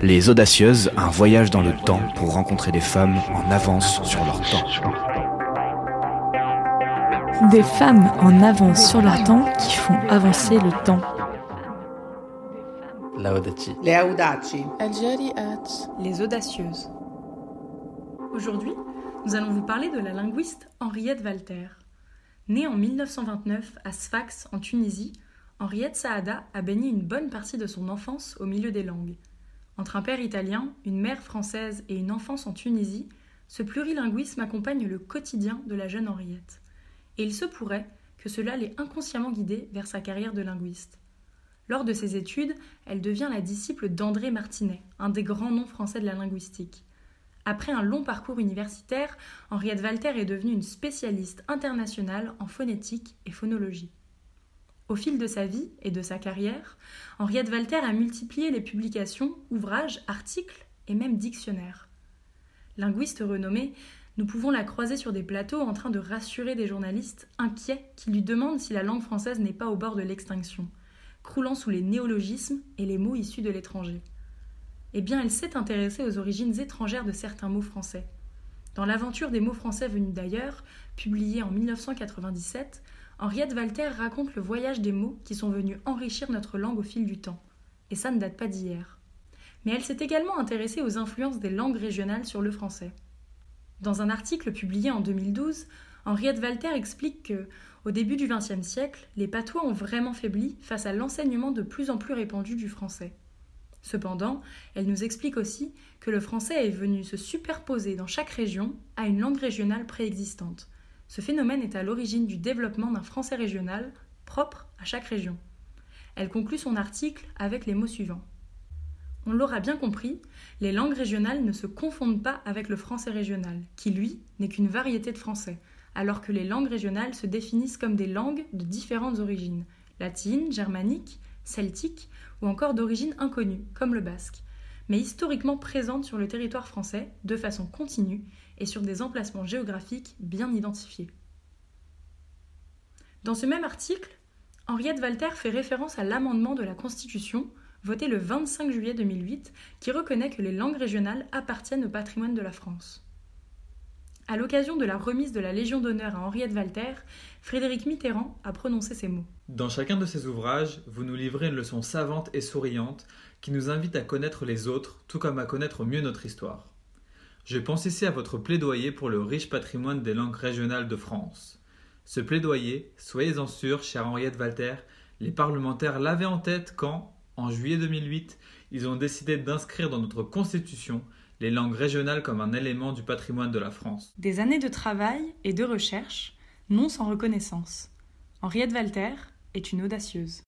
Les Audacieuses, un voyage dans le temps pour rencontrer des femmes en avance sur leur temps. Des femmes en avance sur leur temps qui font avancer le temps. Les audacieuses. Aujourd'hui, nous allons vous parler de la linguiste Henriette Walter. Née en 1929 à Sfax, en Tunisie, Henriette Saada a baigné une bonne partie de son enfance au milieu des langues. Entre un père italien, une mère française et une enfance en Tunisie, ce plurilinguisme accompagne le quotidien de la jeune Henriette. Et il se pourrait que cela l'ait inconsciemment guidée vers sa carrière de linguiste. Lors de ses études, elle devient la disciple d'André Martinet, un des grands noms français de la linguistique. Après un long parcours universitaire, Henriette Walter est devenue une spécialiste internationale en phonétique et phonologie. Au fil de sa vie et de sa carrière, Henriette Walter a multiplié les publications, ouvrages, articles et même dictionnaires. Linguiste renommée, nous pouvons la croiser sur des plateaux en train de rassurer des journalistes inquiets qui lui demandent si la langue française n'est pas au bord de l'extinction, croulant sous les néologismes et les mots issus de l'étranger. Eh bien, elle s'est intéressée aux origines étrangères de certains mots français. Dans l'aventure des mots français venus d'ailleurs, publiée en 1997, Henriette Walter raconte le voyage des mots qui sont venus enrichir notre langue au fil du temps. Et ça ne date pas d'hier. Mais elle s'est également intéressée aux influences des langues régionales sur le français. Dans un article publié en 2012, Henriette Walter explique que, au début du XXe siècle, les patois ont vraiment faibli face à l'enseignement de plus en plus répandu du français. Cependant, elle nous explique aussi que le français est venu se superposer dans chaque région à une langue régionale préexistante, ce phénomène est à l'origine du développement d'un français régional propre à chaque région. Elle conclut son article avec les mots suivants. On l'aura bien compris, les langues régionales ne se confondent pas avec le français régional, qui lui n'est qu'une variété de français, alors que les langues régionales se définissent comme des langues de différentes origines, latines, germaniques, celtiques ou encore d'origine inconnue, comme le basque, mais historiquement présentes sur le territoire français de façon continue et sur des emplacements géographiques bien identifiés. Dans ce même article, Henriette Walter fait référence à l'amendement de la Constitution voté le 25 juillet 2008 qui reconnaît que les langues régionales appartiennent au patrimoine de la France. À l'occasion de la remise de la Légion d'honneur à Henriette Walter, Frédéric Mitterrand a prononcé ces mots. Dans chacun de ces ouvrages, vous nous livrez une leçon savante et souriante qui nous invite à connaître les autres tout comme à connaître mieux notre histoire. Je pense ici à votre plaidoyer pour le riche patrimoine des langues régionales de France. Ce plaidoyer, soyez-en sûrs, chère Henriette Walter, les parlementaires l'avaient en tête quand, en juillet 2008, ils ont décidé d'inscrire dans notre Constitution les langues régionales comme un élément du patrimoine de la France. Des années de travail et de recherche, non sans reconnaissance. Henriette Walter est une audacieuse.